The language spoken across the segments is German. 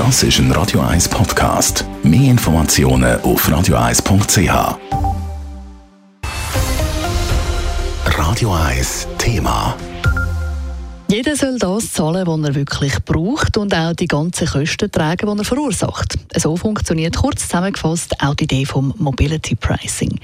Das ist ein Radio 1 Podcast. Mehr Informationen auf radio1.ch. Radio 1 Thema. Jeder soll das zahlen, was er wirklich braucht und auch die ganzen Kosten tragen, die er verursacht. So funktioniert kurz zusammengefasst auch die Idee vom Mobility Pricing.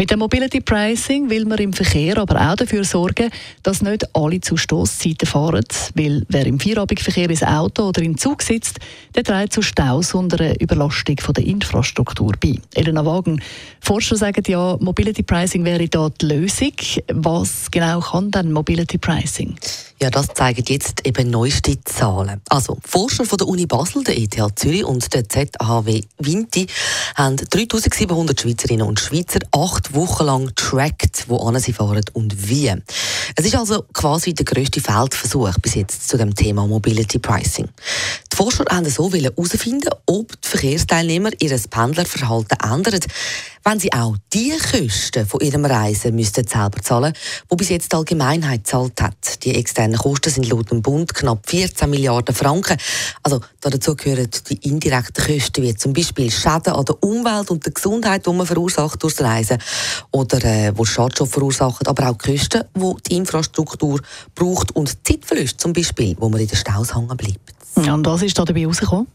Mit dem Mobility Pricing will man im Verkehr aber auch dafür sorgen, dass nicht alle zu Stoßzeiten fahren, weil wer im Feierabendverkehr ins Auto oder im Zug sitzt, der trägt zu Staus und einer Überlastung von der Infrastruktur bei. Elena Wagen, Forscher sagen ja, Mobility Pricing wäre da die Lösung. Was genau kann denn Mobility Pricing? Ja, das zeigen jetzt eben neueste Zahlen. Also, Forscher von der Uni Basel, der ETH Zürich und der ZHW Vinti haben 3700 Schweizerinnen und Schweizer acht Wochen lang getrackt, wo sie fahren und wie. Es ist also quasi der grösste Feldversuch bis jetzt zu dem Thema Mobility Pricing. Die Forscher haben so herausfinden, ob die Verkehrsteilnehmer ihr Pendlerverhalten ändern, wenn sie auch die Kosten von ihrem Reisen müssten selber zahlen, wo bis jetzt die Allgemeinheit zahlt hat. Die externen Kosten sind laut dem Bund knapp 14 Milliarden Franken. Also dazu gehören die indirekten Kosten wie zum Beispiel Schäden an der Umwelt und der Gesundheit, die man verursacht das Reisen oder äh, wo Schadstoffe verursachen, aber auch Kosten, die die Infrastruktur braucht und Zeitverluste zum Beispiel, wo man in den Staus hängen bleibt. Ja, und was ist da dabei rausgekommen?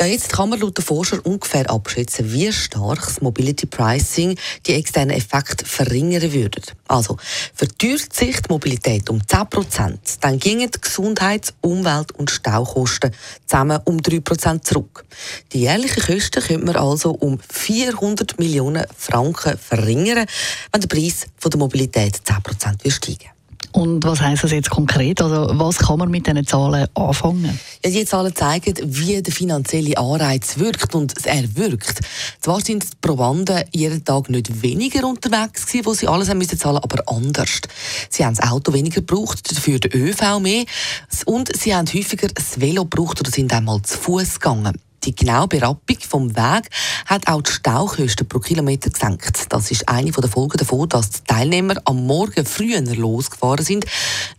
Ja, jetzt kann man laut der Forscher ungefähr abschätzen, wie stark das Mobility Pricing die externen Effekte verringern würde. Also, verteuert sich die Mobilität um 10%, dann gingen die Gesundheits-, Umwelt- und Staukosten zusammen um 3% zurück. Die jährlichen Kosten könnte man also um 400 Millionen Franken verringern, wenn der Preis der Mobilität 10% steigen und was heißt das jetzt konkret? Also was kann man mit diesen Zahlen anfangen? Ja, die Zahlen zeigen, wie der finanzielle Anreiz wirkt und er wirkt. Zwar sind die Probanden jeden Tag nicht weniger unterwegs gewesen, wo sie alles haben müssen zahlen, aber anders. Sie haben das Auto weniger gebraucht, dafür den ÖV mehr und sie haben häufiger das Velo gebraucht oder sind einmal zu Fuß gegangen. Die genaue Berappung vom Weg hat auch die Staukosten pro Kilometer gesenkt. Das ist eine der Folgen davon, dass die Teilnehmer am Morgen früher losgefahren sind,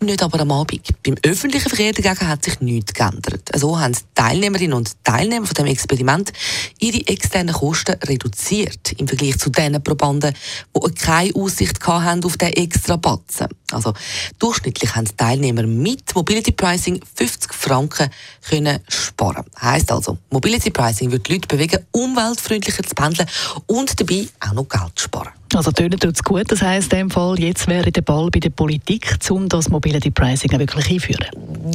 nicht aber am Abend. Beim öffentlichen Verkehr dagegen hat sich nichts geändert. So haben die Teilnehmerinnen und Teilnehmer von dem Experiment ihre externen Kosten reduziert im Vergleich zu den Probanden, die keine Aussicht hatten auf den extra Batzen. Also durchschnittlich haben die Teilnehmer mit Mobility Pricing 50 Franken können sparen. Heißt also, Mobility Pricing wird die Leute bewegen, umweltfreundlicher zu pendeln und dabei auch noch Geld zu sparen. Also tönen tut es gut. Das heisst in dem Fall, jetzt wäre der Ball bei der Politik, um das Mobility Pricing wirklich einführen.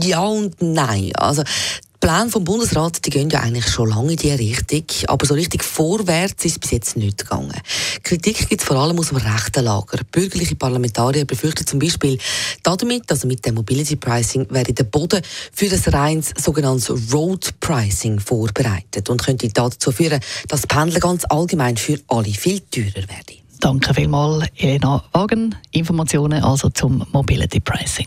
Ja und nein. Also die Pläne vom Bundesrat die gehen ja eigentlich schon lange in diese Richtung, aber so richtig vorwärts ist bis jetzt nicht gegangen. Kritik gibt es vor allem aus dem rechten Lager. Bürgerliche Parlamentarier befürchten zum Beispiel damit, also mit dem Mobility Pricing, wäre der Boden für das reines sogenanntes Road Pricing vorbereitet und könnte dazu führen, dass Pendeln ganz allgemein für alle viel teurer werde. Danke vielmals, Elena Wagen. Informationen also zum Mobility Pricing.